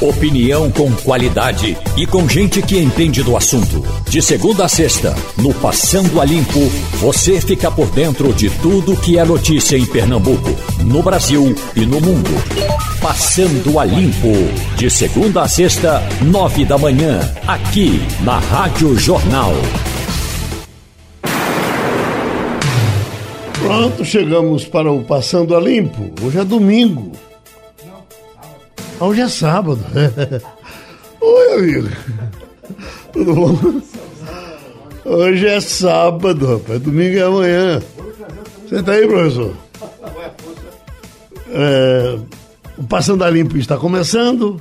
Opinião com qualidade e com gente que entende do assunto. De segunda a sexta, no Passando a Limpo, você fica por dentro de tudo que é notícia em Pernambuco, no Brasil e no mundo. Passando a Limpo. De segunda a sexta, nove da manhã, aqui na Rádio Jornal. Pronto, chegamos para o Passando a Limpo. Hoje é domingo. Hoje é sábado. Oi, amigo. Tudo bom? Hoje é sábado, rapaz. Domingo é amanhã. Senta aí, professor. É, o Passando a Limpo está começando.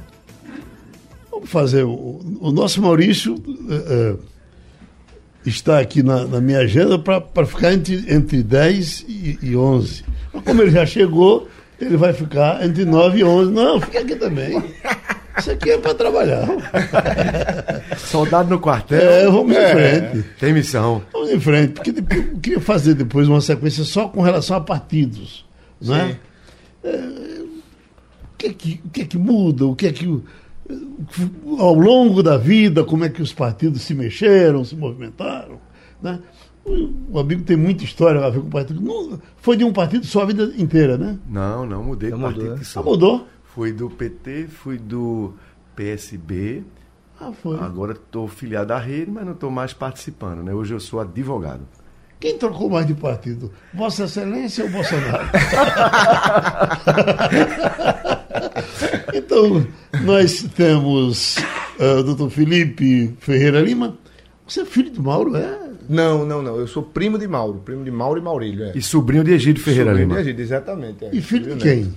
Vamos fazer. O, o nosso Maurício é, é está aqui na, na minha agenda para ficar entre, entre 10 e, e 11. Mas como ele já chegou, ele vai ficar entre 9 e 11. Não, fica aqui também. Isso aqui é para trabalhar. Soldado no quartel. É, vamos é, em frente. Tem missão. Vamos em frente, porque eu queria fazer depois uma sequência só com relação a partidos. Não é? é o, que é que, o que é que muda? O que é que. Ao longo da vida, como é que os partidos se mexeram, se movimentaram. Né? O amigo tem muita história a ver com o partido. Não, foi de um partido só a vida inteira, né? Não, não mudei de partido. Mudou. Ah, mudou? Fui do PT, fui do PSB. Ah, foi. Agora estou filiado à rede, mas não estou mais participando. Né? Hoje eu sou advogado. Quem trocou mais de partido? Vossa Excelência ou Bolsonaro? então, nós temos uh, o doutor Felipe Ferreira Lima. Você é filho de Mauro, é? Não, não, não. Eu sou primo de Mauro, primo de Mauro e Maurílio. É. E sobrinho de Egídio Ferreira sobrinho Lima. de Egídio, exatamente. É. E filho de quem?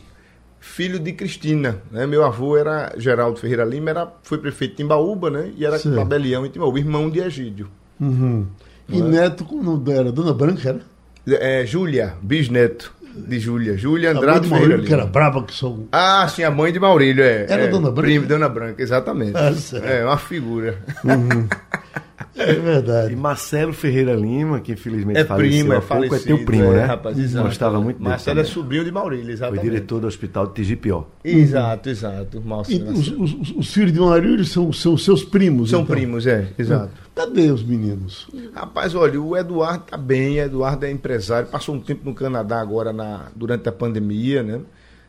Filho de Cristina. Né? Meu avô era Geraldo Ferreira Lima, era, foi prefeito de Timbaúba, né? E era Sim. tabelião em Timbaúba, irmão de Egídio. Uhum. E é? neto, como era? Dona Branca era? É, Júlia, bisneto de Júlia. Júlia Andrade a Ferreira que era brava que sou. Ah, sim, a mãe de Maurílio, é. Era é, Dona Branca? Primo, Dona Branca, exatamente. Ah, é, uma figura. Uhum. É verdade. E Marcelo Ferreira Lima, que infelizmente é faleceu primo, é pouco, é teu primo, é, né? Rapaz, exato. Gostava muito Marcelo é sobrinho de Maurílio, exatamente. Foi diretor do hospital de Tigipió. Exato, exato. E os, os, os, filhos de Maurílio são, são seus primos, São então. primos, é, exato. Cadê os meninos? Rapaz, olha, o Eduardo tá bem, o Eduardo é empresário, passou um tempo no Canadá agora na, durante a pandemia, né?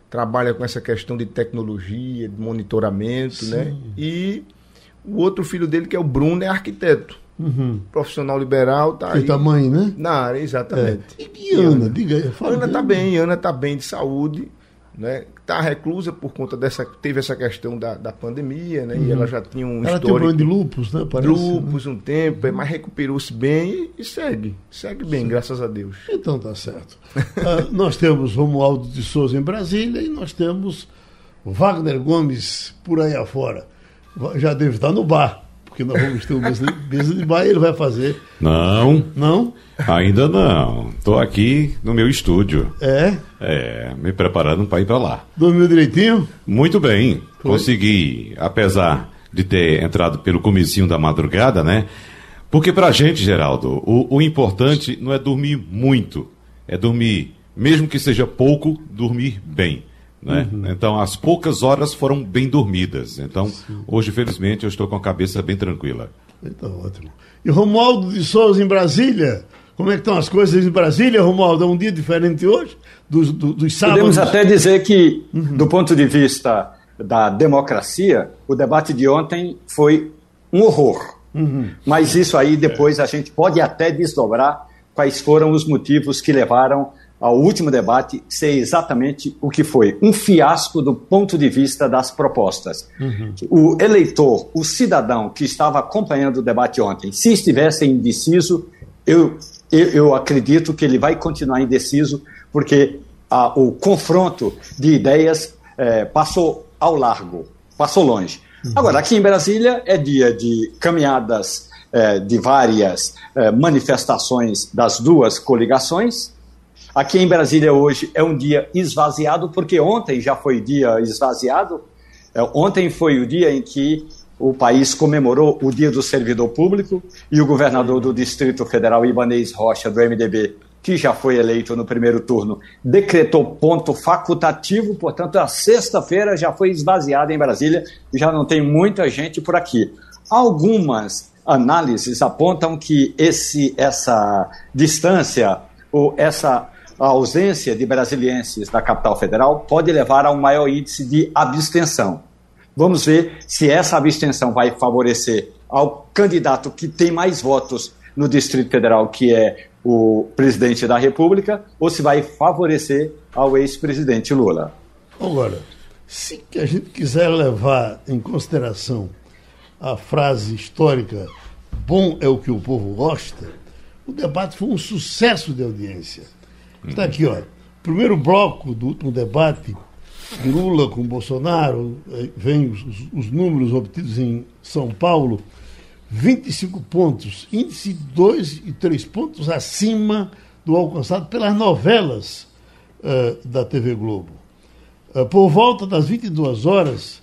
Trabalha com essa questão de tecnologia, de monitoramento, né? Sim. né? E o outro filho dele, que é o Bruno, é arquiteto. Uhum. Profissional liberal, tá aí. tamanho, né? Na área, exatamente. É. E, Ana, diga aí. Ana tá bem, Ana tá bem de saúde, né? Tá reclusa por conta dessa. Teve essa questão da, da pandemia, né? Uhum. E ela já tinha um ela histórico. Ela tem um de lupus, né? Parece, lupus né? um tempo, mas recuperou-se bem e, e, segue. Segue bem, Sim. graças a Deus. Então tá certo. uh, nós temos Romualdo de Souza em Brasília e nós temos Wagner Gomes por aí afora. Já deve estar no bar porque nós vamos ter um mesa de, mesa de bar e ele vai fazer. Não. Não? Ainda não. Estou aqui no meu estúdio. É? É, me preparando para ir para lá. Dormiu direitinho? Muito bem. Foi? Consegui, apesar de ter entrado pelo comecinho da madrugada, né? Porque para a gente, Geraldo, o, o importante não é dormir muito, é dormir, mesmo que seja pouco, dormir bem. Né? Uhum. Então, as poucas horas foram bem dormidas. Então, Sim. hoje, felizmente, eu estou com a cabeça bem tranquila. Então, ótimo. E Romualdo de Souza em Brasília? Como é que estão as coisas em Brasília, Romualdo? É um dia diferente hoje dos, dos, dos sábados? Podemos até dizer que, uhum. do ponto de vista da democracia, o debate de ontem foi um horror. Uhum. Mas isso aí depois a gente pode até desdobrar quais foram os motivos que levaram ao último debate ser exatamente o que foi: um fiasco do ponto de vista das propostas. Uhum. O eleitor, o cidadão que estava acompanhando o debate ontem, se estivesse indeciso, eu, eu, eu acredito que ele vai continuar indeciso, porque a, o confronto de ideias é, passou ao largo, passou longe. Uhum. Agora, aqui em Brasília é dia de caminhadas é, de várias é, manifestações das duas coligações Aqui em Brasília hoje é um dia esvaziado, porque ontem já foi dia esvaziado. É, ontem foi o dia em que o país comemorou o Dia do Servidor Público e o governador do Distrito Federal, Ibanez Rocha, do MDB, que já foi eleito no primeiro turno, decretou ponto facultativo, portanto, a sexta-feira já foi esvaziada em Brasília e já não tem muita gente por aqui. Algumas análises apontam que esse, essa distância ou essa ausência de brasilienses na capital federal pode levar a um maior índice de abstenção. Vamos ver se essa abstenção vai favorecer ao candidato que tem mais votos no Distrito Federal, que é o presidente da República, ou se vai favorecer ao ex-presidente Lula. Agora, se a gente quiser levar em consideração a frase histórica bom é o que o povo gosta, o debate foi um sucesso de audiência. Está aqui, ó. Primeiro bloco do último debate, Lula com Bolsonaro, vem os, os números obtidos em São Paulo, 25 pontos, índice 2 e 3 pontos acima do alcançado pelas novelas uh, da TV Globo. Uh, por volta das 22 horas,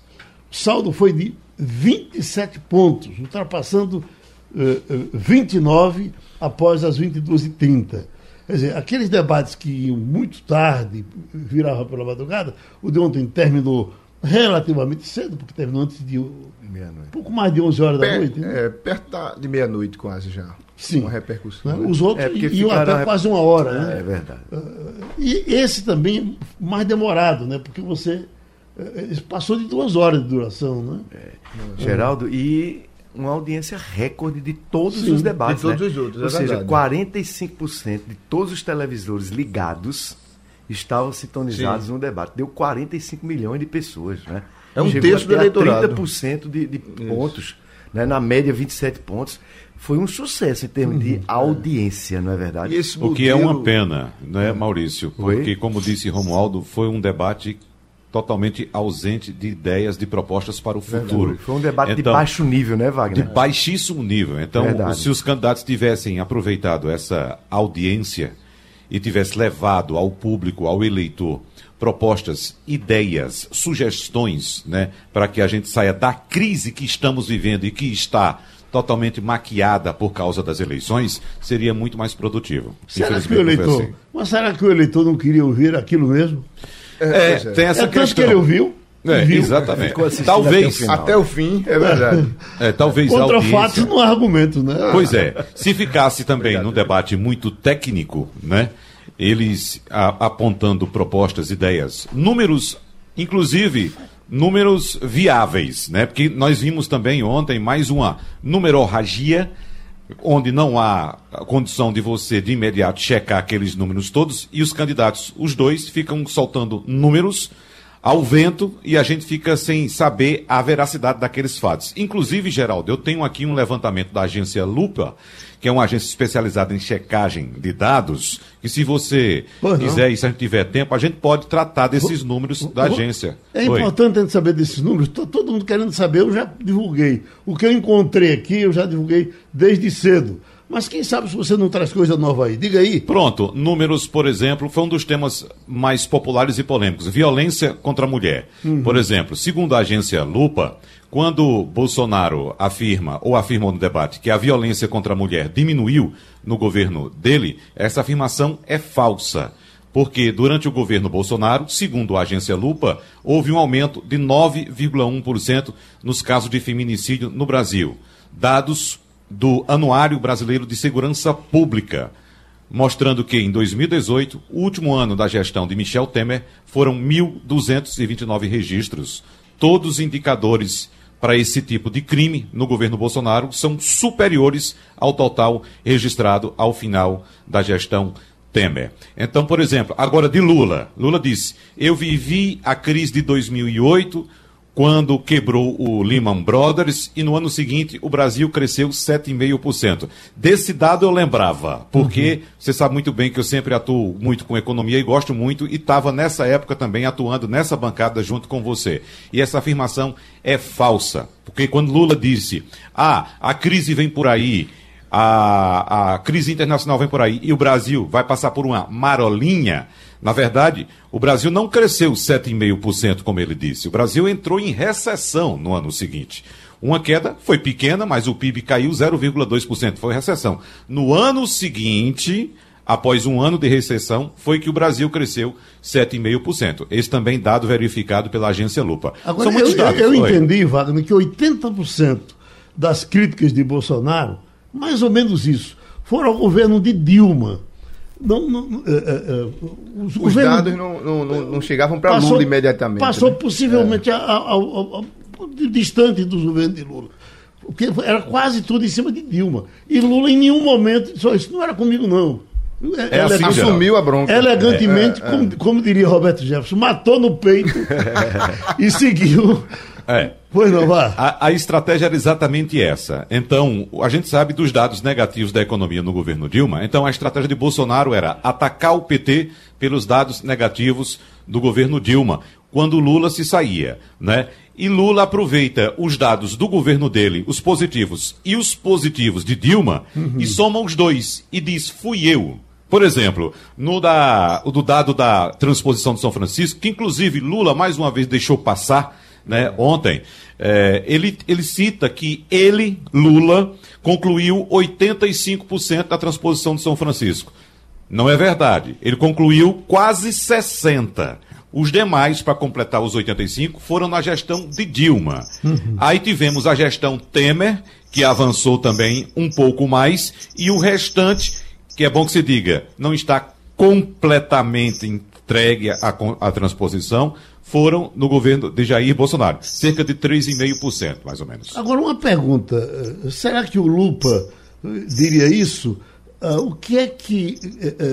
o saldo foi de 27 pontos, ultrapassando uh, 29 após as 22h30. Quer dizer, aqueles debates que iam muito tarde, viravam pela madrugada, o de ontem terminou relativamente cedo, porque terminou antes de meia-noite. pouco mais de 11 horas per, da noite. Né? É, perto de meia-noite quase já. Sim. Uma repercussão. Né? Os outros é iam até rep... quase uma hora. Né? É verdade. Uh, e esse também mais demorado, né? porque você uh, passou de duas horas de duração. Né? É. Geraldo, e uma audiência recorde de todos Sim, os debates. De todos né? os outros, é Ou seja, verdade. 45% de todos os televisores ligados estavam sintonizados Sim. no debate. Deu 45 milhões de pessoas. Né? É um Chegou terço do eleitorado. 30% de, de pontos, né? na média 27 pontos. Foi um sucesso em termos uhum, de audiência, não é verdade? O que é uma pena, né, Maurício? Porque, como disse Romualdo, foi um debate totalmente ausente de ideias, de propostas para o futuro. Foi um debate então, de baixo nível, né, Wagner? De baixíssimo nível. Então, Verdade. se os candidatos tivessem aproveitado essa audiência e tivesse levado ao público, ao eleitor, propostas, ideias, sugestões, né, para que a gente saia da crise que estamos vivendo e que está totalmente maquiada por causa das eleições, seria muito mais produtivo. Será que o eleitor, assim. mas será que o eleitor não queria ouvir aquilo mesmo? É, é, tem essa é questão. tanto que ele ouviu. É, viu, exatamente. Talvez. Até o fim, é verdade. É, talvez Contra audiência... fatos não há argumento, né? Pois é. Se ficasse também Obrigado. num debate muito técnico, né? Eles a, apontando propostas, ideias, números, inclusive números viáveis, né? Porque nós vimos também ontem mais uma numerorragia onde não há condição de você de imediato checar aqueles números todos e os candidatos, os dois, ficam soltando números ao vento e a gente fica sem saber a veracidade daqueles fatos. Inclusive, Geraldo, eu tenho aqui um levantamento da agência Lupa, que é uma agência especializada em checagem de dados, que se você quiser e se a gente tiver tempo, a gente pode tratar desses números da agência. É importante a gente saber desses números, todo mundo querendo saber, eu já divulguei. O que eu encontrei aqui, eu já divulguei desde cedo. Mas quem sabe se você não traz coisa nova aí? Diga aí. Pronto, números, por exemplo, foi um dos temas mais populares e polêmicos. Violência contra a mulher. Uhum. Por exemplo, segundo a agência Lupa, quando Bolsonaro afirma, ou afirmou no debate, que a violência contra a mulher diminuiu no governo dele, essa afirmação é falsa. Porque durante o governo Bolsonaro, segundo a agência Lupa, houve um aumento de 9,1% nos casos de feminicídio no Brasil. Dados do Anuário Brasileiro de Segurança Pública, mostrando que em 2018, o último ano da gestão de Michel Temer, foram 1.229 registros. Todos os indicadores para esse tipo de crime no governo Bolsonaro são superiores ao total registrado ao final da gestão Temer. Então, por exemplo, agora de Lula. Lula disse: Eu vivi a crise de 2008 quando quebrou o Lehman Brothers e no ano seguinte o Brasil cresceu 7,5%. Desse dado eu lembrava, porque uhum. você sabe muito bem que eu sempre atuo muito com economia e gosto muito e estava nessa época também atuando nessa bancada junto com você. E essa afirmação é falsa, porque quando Lula disse: "Ah, a crise vem por aí, a, a crise internacional vem por aí e o Brasil vai passar por uma marolinha", na verdade, o Brasil não cresceu 7,5%, como ele disse. O Brasil entrou em recessão no ano seguinte. Uma queda foi pequena, mas o PIB caiu 0,2%, foi recessão. No ano seguinte, após um ano de recessão, foi que o Brasil cresceu 7,5%. Esse também dado verificado pela agência Lupa. Agora, São muitos eu, dados. Eu, eu entendi, Wagner, que 80% das críticas de Bolsonaro, mais ou menos isso, foram ao governo de Dilma. Não, não, é, é, é os, os dados não, não, não chegavam para Lula imediatamente. Passou né? possivelmente é. a, a, a, distante dos governos de Lula. Porque era quase tudo em cima de Dilma. E Lula em nenhum momento só isso não era comigo, não. É, é assim, assumiu a bronca. Elegantemente, é, é, como, como, diria Roberto Jefferson, matou no peito e seguiu. É. Pois não, vá. A, a, estratégia era exatamente essa. Então, a gente sabe dos dados negativos da economia no governo Dilma. Então, a estratégia de Bolsonaro era atacar o PT pelos dados negativos do governo Dilma, quando Lula se saía, né? E Lula aproveita os dados do governo dele, os positivos e os positivos de Dilma, uhum. e soma os dois e diz: fui eu. Por exemplo, no da, do dado da transposição de São Francisco, que inclusive Lula mais uma vez deixou passar né, ontem, é, ele, ele cita que ele, Lula, concluiu 85% da transposição de São Francisco. Não é verdade. Ele concluiu quase 60%. Os demais, para completar os 85, foram na gestão de Dilma. Uhum. Aí tivemos a gestão Temer, que avançou também um pouco mais, e o restante, que é bom que se diga, não está completamente entregue à, à transposição, foram no governo de Jair Bolsonaro. Cerca de 3,5%, mais ou menos. Agora, uma pergunta. Eh, será que o Lupa eh, diria isso? Uh, o que é que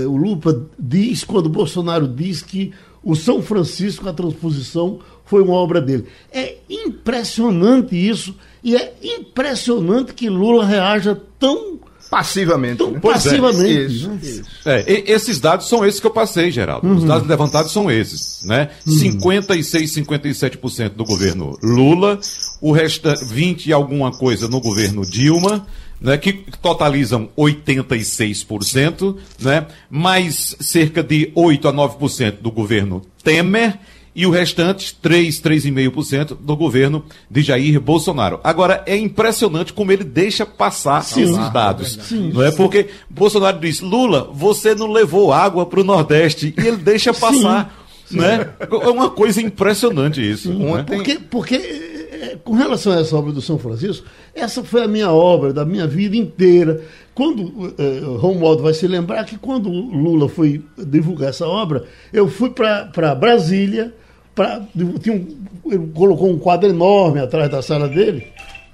o Lupa diz quando Bolsonaro diz que o São Francisco, a transposição, foi uma obra dele? É impressionante isso, e é impressionante que Lula reaja tão Passivamente. Né? passivamente. É, isso, isso. É, esses dados são esses que eu passei, Geraldo. Uhum. Os dados levantados são esses. Né? Uhum. 56, 57% do governo Lula, o restante 20 e alguma coisa no governo Dilma. Né, que totalizam 86%, né, mais cerca de 8 a 9% do governo Temer e o restante, 3, 3,5% do governo de Jair Bolsonaro. Agora, é impressionante como ele deixa passar Sim. esses dados. Sim. Não é porque Bolsonaro diz, Lula, você não levou água para o Nordeste, e ele deixa passar. Sim. Né? É uma coisa impressionante isso. Né? Porque, porque, é, com relação a essa obra do São Francisco, essa foi a minha obra da minha vida inteira. Quando eh, Romualdo vai se lembrar que quando Lula foi divulgar essa obra, eu fui para Brasília, pra, tinha um, ele colocou um quadro enorme atrás da sala dele.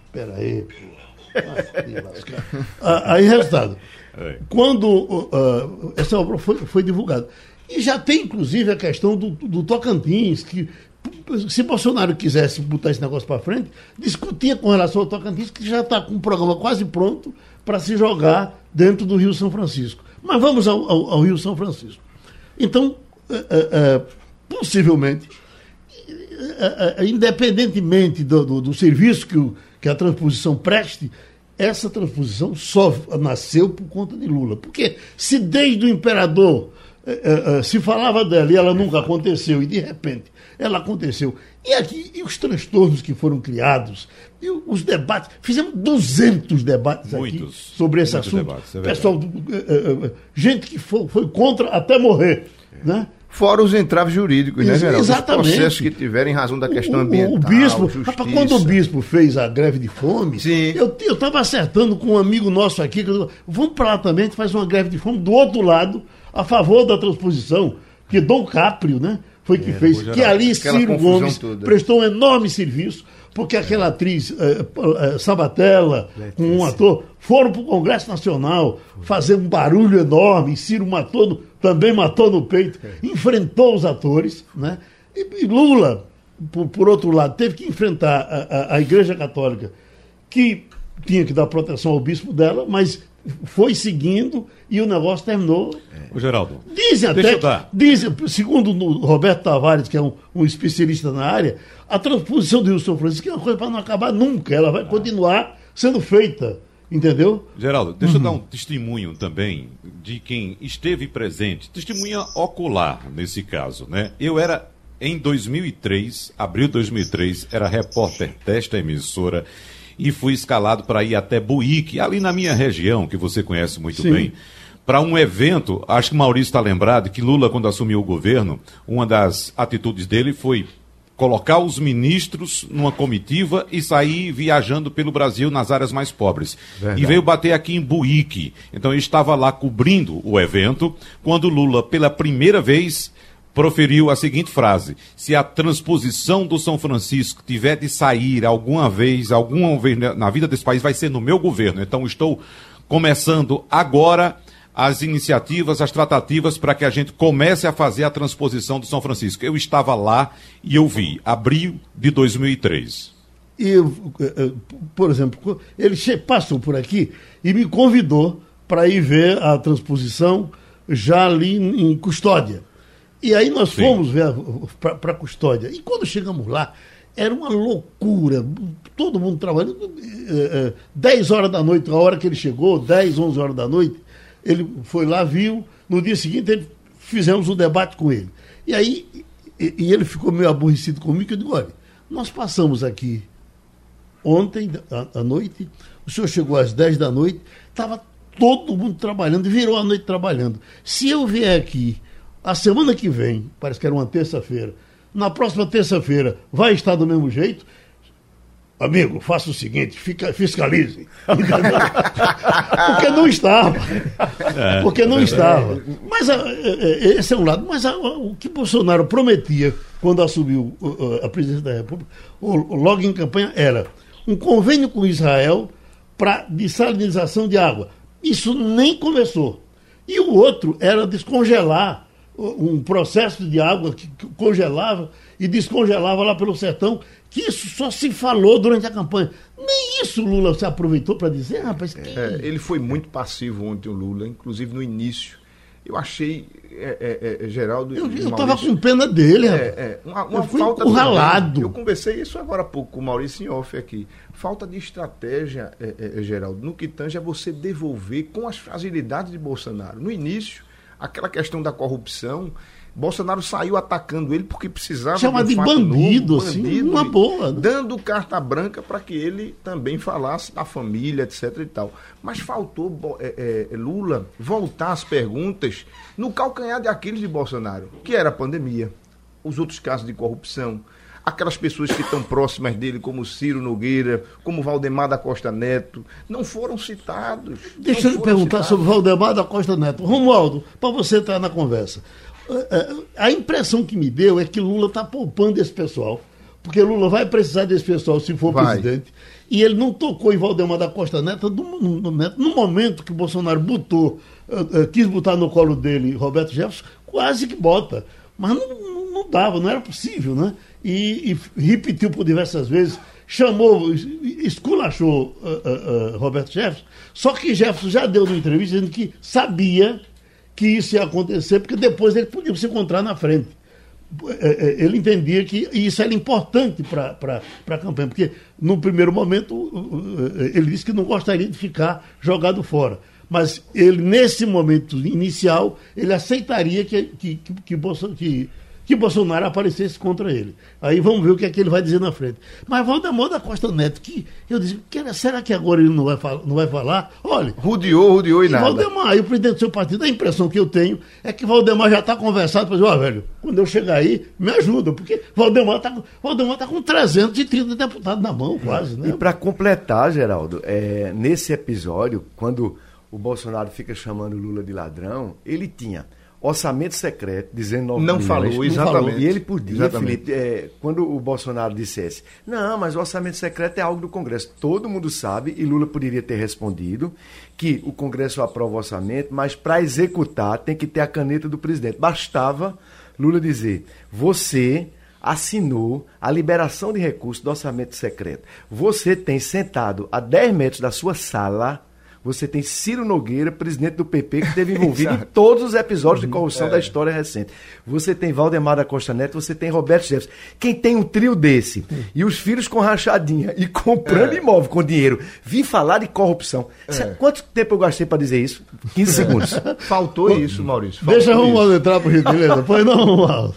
Espera aí, ah, Aí, resultado. Quando uh, essa obra foi, foi divulgada. E já tem, inclusive, a questão do, do Tocantins, que se Bolsonaro quisesse botar esse negócio para frente, discutia com relação ao Tocantins, que já está com um programa quase pronto para se jogar dentro do Rio São Francisco. Mas vamos ao, ao, ao Rio São Francisco. Então, uh, uh, possivelmente, é, é, é, independentemente do, do, do serviço que, o, que a transposição preste, essa transposição só nasceu por conta de Lula. Porque se desde o imperador se falava dela e ela nunca aconteceu, e de repente ela aconteceu. E aqui, e os transtornos que foram criados, e os debates, fizemos 200 debates Muitos, aqui sobre esse assunto. Debates, é Pessoal, gente que foi, foi contra até morrer. Né? Fora os entraves jurídicos, né, Geraldo? Exatamente. Os processos que tiverem razão da questão ambiental. O, bispo, justiça. quando o bispo fez a greve de fome, Sim. eu estava acertando com um amigo nosso aqui, que eu, vamos para lá também, faz uma greve de fome do outro lado, a favor da transposição, que Dom Caprio, né? Foi que é, fez, que ali Ciro Gomes toda. prestou um enorme serviço, porque aquela atriz uh, uh, Sabatella, com um ator, foram para o Congresso Nacional fazer um barulho enorme, Ciro matou também matou no peito, enfrentou os atores, né? E, e Lula, por, por, outro lado, teve que enfrentar a, a, a, Igreja Católica, que tinha que dar proteção ao bispo dela, mas foi seguindo e o negócio terminou. O Geraldo. Dizem até, dizem, segundo o Roberto Tavares, que é um, um, especialista na área, a transposição do Rio São Francisco é uma coisa para não acabar nunca, ela vai continuar sendo feita. Entendeu? Geraldo, deixa uhum. eu dar um testemunho também de quem esteve presente, testemunha ocular nesse caso, né? Eu era em 2003, abril de 2003, era repórter desta emissora e fui escalado para ir até Buíque, ali na minha região, que você conhece muito Sim. bem, para um evento. Acho que Maurício está lembrado que Lula, quando assumiu o governo, uma das atitudes dele foi colocar os ministros numa comitiva e sair viajando pelo Brasil nas áreas mais pobres. Verdade. E veio bater aqui em Buíque. Então eu estava lá cobrindo o evento quando Lula, pela primeira vez, proferiu a seguinte frase: Se a transposição do São Francisco tiver de sair alguma vez, alguma vez na vida desse país, vai ser no meu governo. Então estou começando agora as iniciativas, as tratativas para que a gente comece a fazer a transposição do São Francisco. Eu estava lá e eu vi, abril de 2003. E, eh, eh, por exemplo, ele passou por aqui e me convidou para ir ver a transposição já ali em Custódia. E aí nós fomos para Custódia. E quando chegamos lá, era uma loucura. Todo mundo trabalhando. 10 eh, horas da noite, a hora que ele chegou, 10, 11 horas da noite, ele foi lá, viu. No dia seguinte, ele, fizemos um debate com ele. E aí, e, e ele ficou meio aborrecido comigo. Eu digo: olha, nós passamos aqui ontem à, à noite, o senhor chegou às 10 da noite, estava todo mundo trabalhando, virou a noite trabalhando. Se eu vier aqui a semana que vem, parece que era uma terça-feira, na próxima terça-feira vai estar do mesmo jeito, Amigo, faça o seguinte, fica, fiscalize. Porque não estava. É, Porque não é estava. Mas a, é, esse é um lado. Mas a, o que Bolsonaro prometia quando assumiu a presidência da República, logo em campanha, era um convênio com Israel para dessalinização de água. Isso nem começou. E o outro era descongelar um processo de água que congelava e descongelava lá pelo sertão, que isso só se falou durante a campanha. Nem isso Lula se aproveitou para dizer, rapaz. Que... É, ele foi muito passivo ontem, o Lula, inclusive no início. Eu achei, é, é, é Geraldo. Eu estava com pena dele, é, é, uma, uma eu fui falta. Eu conversei isso agora há pouco com o Maurício em off aqui. Falta de estratégia, é, é, Geraldo, no que tange é você devolver com as fragilidades de Bolsonaro. No início, aquela questão da corrupção, Bolsonaro saiu atacando ele porque precisava Chama de, um de bandido, novo, bandido, assim, uma boa. Né? Dando carta branca para que ele também falasse da família, etc e tal. Mas faltou é, é, Lula voltar às perguntas no calcanhar de Aquiles de Bolsonaro, que era a pandemia, os outros casos de corrupção, aquelas pessoas que estão próximas dele, como Ciro Nogueira, como Valdemar da Costa Neto, não foram citados. Deixa eu lhe perguntar citados. sobre Valdemar da Costa Neto. Romualdo, para você estar na conversa. Eh, eh, a impressão que me deu é que Lula está poupando esse pessoal, porque Lula vai precisar desse pessoal se for vai. presidente. E ele não tocou em Valdemar da Costa Neto no, no, no momento que Bolsonaro botou, uh, quis botar no colo dele Roberto Jefferson, quase que bota. Mas não, não, não dava, não era possível, né? E, e, repetiu por diversas vezes, chamou, esculachou uh, Roberto Jefferson, só que Jefferson já deu uma entrevista dizendo que sabia que isso ia acontecer, porque depois ele podia se encontrar na frente. Ele entendia que isso era importante para a campanha, porque no primeiro momento ele disse que não gostaria de ficar jogado fora. Mas ele, nesse momento inicial, ele aceitaria que, que, que, que, que que Bolsonaro aparecesse contra ele. Aí vamos ver o que é que ele vai dizer na frente. Mas Valdemar da Costa Neto, que eu disse, será que agora ele não vai, falar, não vai falar? Olha. Rudiou, rudiou e, e nada. Valdemar, e o presidente do seu partido, a impressão que eu tenho é que Valdemar já está conversado para dizer, ó, oh, velho, quando eu chegar aí, me ajuda, porque Valdemar está Valdemar tá com 330 deputados na mão, quase, né? E para completar, Geraldo, é, nesse episódio, quando o Bolsonaro fica chamando Lula de ladrão, ele tinha orçamento secreto, dizendo 9 Não milhões, falou, exatamente. Não falou. E ele podia, exatamente. Felipe, é, quando o Bolsonaro dissesse, não, mas o orçamento secreto é algo do Congresso. Todo mundo sabe, e Lula poderia ter respondido, que o Congresso aprova o orçamento, mas para executar tem que ter a caneta do presidente. Bastava Lula dizer, você assinou a liberação de recursos do orçamento secreto. Você tem sentado a 10 metros da sua sala você tem Ciro Nogueira, presidente do PP, que esteve envolvido em todos os episódios de corrupção é. da história recente. Você tem Valdemar da Costa Neto, você tem Roberto Jefferson. Quem tem um trio desse e os filhos com rachadinha e comprando é. imóvel com dinheiro, vir falar de corrupção. É. Quanto tempo eu gastei para dizer isso? 15 segundos. Faltou isso, Maurício. Faltou Deixa Romualdo entrar por gentileza. Pois não, Romualdo.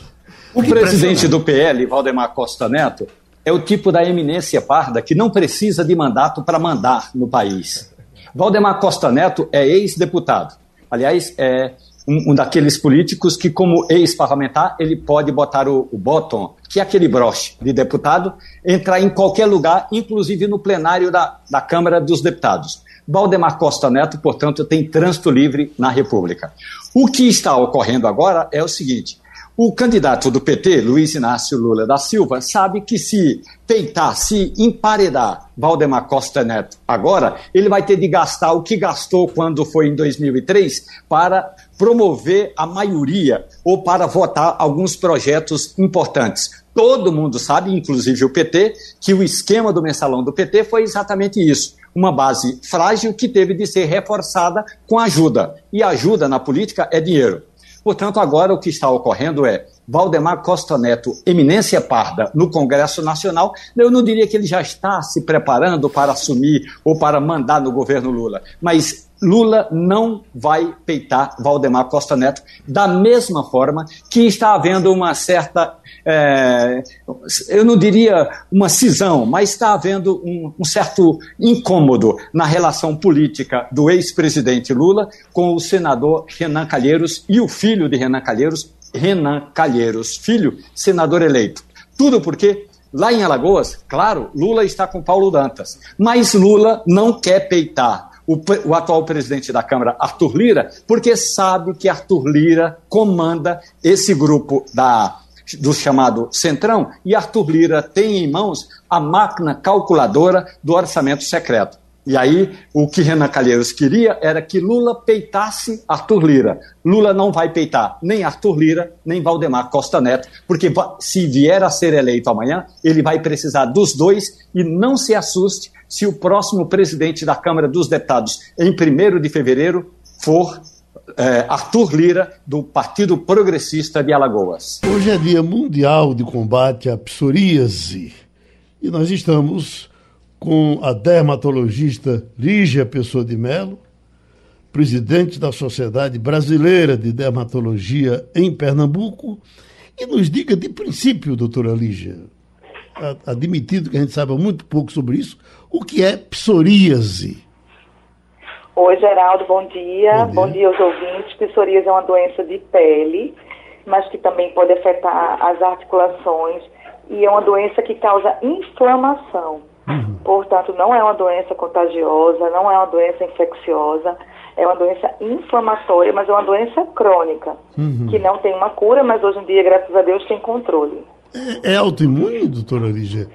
O presidente do PL, Valdemar Costa Neto, é o tipo da eminência parda que não precisa de mandato para mandar no país. Valdemar Costa Neto é ex-deputado. Aliás, é um, um daqueles políticos que, como ex-parlamentar, ele pode botar o, o que é aquele broche de deputado, entrar em qualquer lugar, inclusive no plenário da, da Câmara dos Deputados. Valdemar Costa Neto, portanto, tem trânsito livre na República. O que está ocorrendo agora é o seguinte: o candidato do PT, Luiz Inácio Lula da Silva, sabe que se peitar, se emparedar Valdemar Costa Neto agora, ele vai ter de gastar o que gastou quando foi em 2003 para promover a maioria ou para votar alguns projetos importantes. Todo mundo sabe, inclusive o PT, que o esquema do mensalão do PT foi exatamente isso. Uma base frágil que teve de ser reforçada com ajuda. E ajuda na política é dinheiro. Portanto, agora o que está ocorrendo é Valdemar Costa Neto, eminência parda no Congresso Nacional, eu não diria que ele já está se preparando para assumir ou para mandar no governo Lula, mas Lula não vai peitar Valdemar Costa Neto da mesma forma que está havendo uma certa, é, eu não diria uma cisão, mas está havendo um, um certo incômodo na relação política do ex-presidente Lula com o senador Renan Calheiros e o filho de Renan Calheiros, Renan Calheiros, filho, senador eleito. Tudo porque Lá em Alagoas, claro, Lula está com Paulo Dantas, mas Lula não quer peitar o, o, atual presidente da Câmara, Arthur Lira, porque sabe que Arthur Lira comanda esse grupo da, do chamado Centrão e Arthur Lira tem em mãos a máquina calculadora do orçamento secreto. E aí, o que Renan Calheiros queria era que Lula peitasse Arthur Lira. Lula não vai peitar nem Arthur Lira, nem Valdemar Costa Neto, porque se vier a ser eleito amanhã, ele vai precisar dos dois e não se assuste se o próximo presidente da Câmara dos Deputados, em 1 de fevereiro, for é, Arthur Lira, do Partido Progressista de Alagoas. Hoje é Dia Mundial de Combate à Psoríase e nós estamos com a dermatologista Lígia Pessoa de Melo, presidente da Sociedade Brasileira de Dermatologia em Pernambuco, e nos diga de princípio, doutora Lígia, admitido que a gente saiba muito pouco sobre isso, o que é psoríase? Oi, Geraldo, bom dia. Bom dia, bom dia aos ouvintes. Psoríase é uma doença de pele, mas que também pode afetar as articulações e é uma doença que causa inflamação. Uhum. Portanto, não é uma doença contagiosa, não é uma doença infecciosa, é uma doença inflamatória, mas é uma doença crônica, uhum. que não tem uma cura, mas hoje em dia, graças a Deus, tem controle. É, é autoimune, doutora Lígia?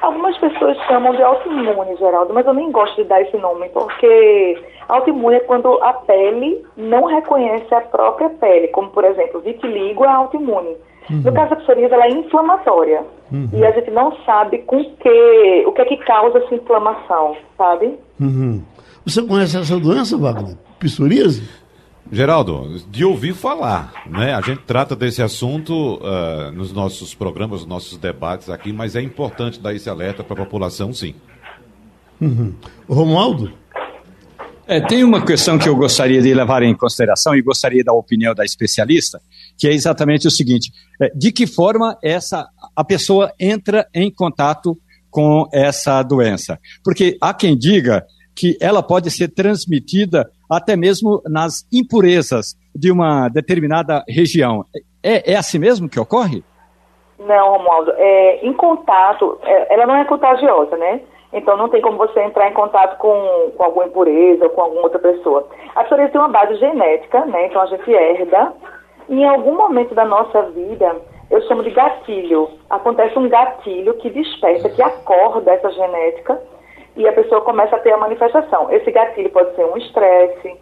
Algumas pessoas chamam de autoimune, Geraldo, mas eu nem gosto de dar esse nome, porque autoimune é quando a pele não reconhece a própria pele, como, por exemplo, vitiligo é autoimune. Uhum. No caso da psoríase, ela é inflamatória. Uhum. E a gente não sabe com que, o que é que causa essa inflamação, sabe? Uhum. Você conhece essa doença, Wagner? Psoríase? Geraldo, de ouvir falar, né? A gente trata desse assunto uh, nos nossos programas, nos nossos debates aqui, mas é importante dar esse alerta para a população, sim. Uhum. Romualdo? É, tem uma questão que eu gostaria de levar em consideração e gostaria da opinião da especialista, que é exatamente o seguinte: é, de que forma essa a pessoa entra em contato com essa doença? Porque há quem diga que ela pode ser transmitida até mesmo nas impurezas de uma determinada região. É, é assim mesmo que ocorre? Não, Romualdo. É, em contato, é, ela não é contagiosa, né? Então não tem como você entrar em contato com, com alguma impureza ou com alguma outra pessoa. A psoríase tem uma base genética, né? Então a gente herda. E em algum momento da nossa vida, eu chamo de gatilho. Acontece um gatilho que desperta, que acorda essa genética e a pessoa começa a ter a manifestação. Esse gatilho pode ser um estresse,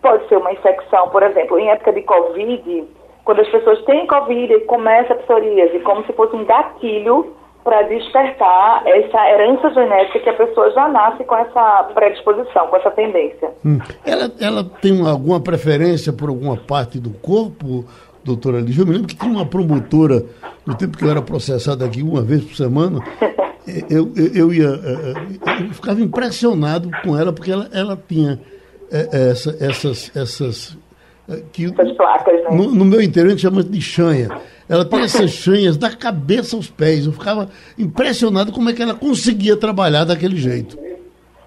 pode ser uma infecção, por exemplo, em época de Covid, quando as pessoas têm Covid e começa a psoríase, como se fosse um gatilho para despertar essa herança genética que a pessoa já nasce com essa predisposição, com essa tendência. Hum. Ela, ela tem alguma preferência por alguma parte do corpo, doutora Lígia? Eu me lembro que tinha uma promotora, no tempo que eu era processado aqui uma vez por semana, eu, eu, eu, ia. Eh, eh, eu ficava impressionado com ela, porque ela, ela tinha eh, essa, essas. essas que essas placas, né? No, no meu interior a gente chama de chanha. Ela tem essas chanhas da cabeça aos pés. Eu ficava impressionado como é que ela conseguia trabalhar daquele jeito.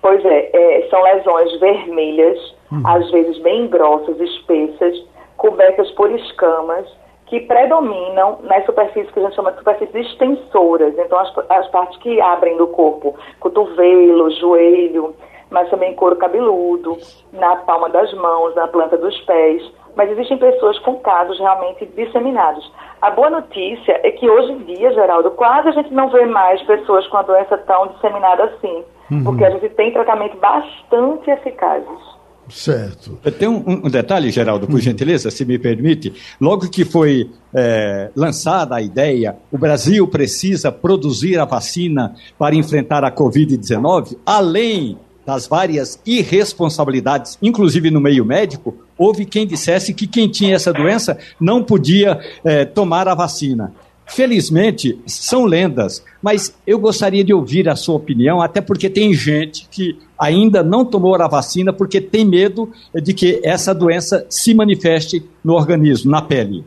Pois é, é são lesões vermelhas uhum. às vezes bem grossas, espessas, cobertas por escamas, que predominam nas superfícies que a gente chama de superfícies extensoras, então as, as partes que abrem do corpo, cotovelo, joelho, mas também couro cabeludo, na palma das mãos, na planta dos pés. Mas existem pessoas com casos realmente disseminados. A boa notícia é que hoje em dia, Geraldo, quase a gente não vê mais pessoas com a doença tão disseminada assim, uhum. porque a gente tem tratamento bastante eficazes. Certo. Tem um, um, detalhe, Geraldo, por gentileza, se me permite. Logo que foi é, lançada a ideia, o Brasil precisa produzir a vacina para enfrentar a Covid-19, além das várias irresponsabilidades, inclusive no meio médico, houve quem dissesse que quem tinha essa doença não podia é, tomar a vacina. Felizmente, são lendas, mas eu gostaria de ouvir a sua opinião, até porque tem gente que ainda não tomou a vacina porque tem medo de que essa doença se manifeste no organismo, na pele.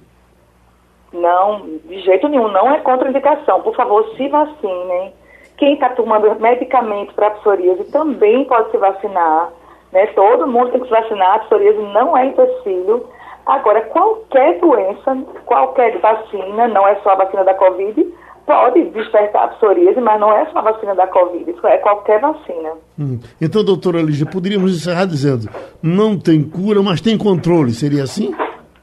Não, de jeito nenhum, não é contraindicação. Por favor, se vacinem. Quem está tomando medicamento para psoríase também pode se vacinar. Né? Todo mundo tem que se vacinar, a psoríase não é empecilho. Agora, qualquer doença, qualquer vacina, não é só a vacina da Covid, pode despertar a psoríase, mas não é só a vacina da Covid, isso é qualquer vacina. Hum. Então, doutora Lígia, poderíamos encerrar dizendo, não tem cura, mas tem controle, seria assim?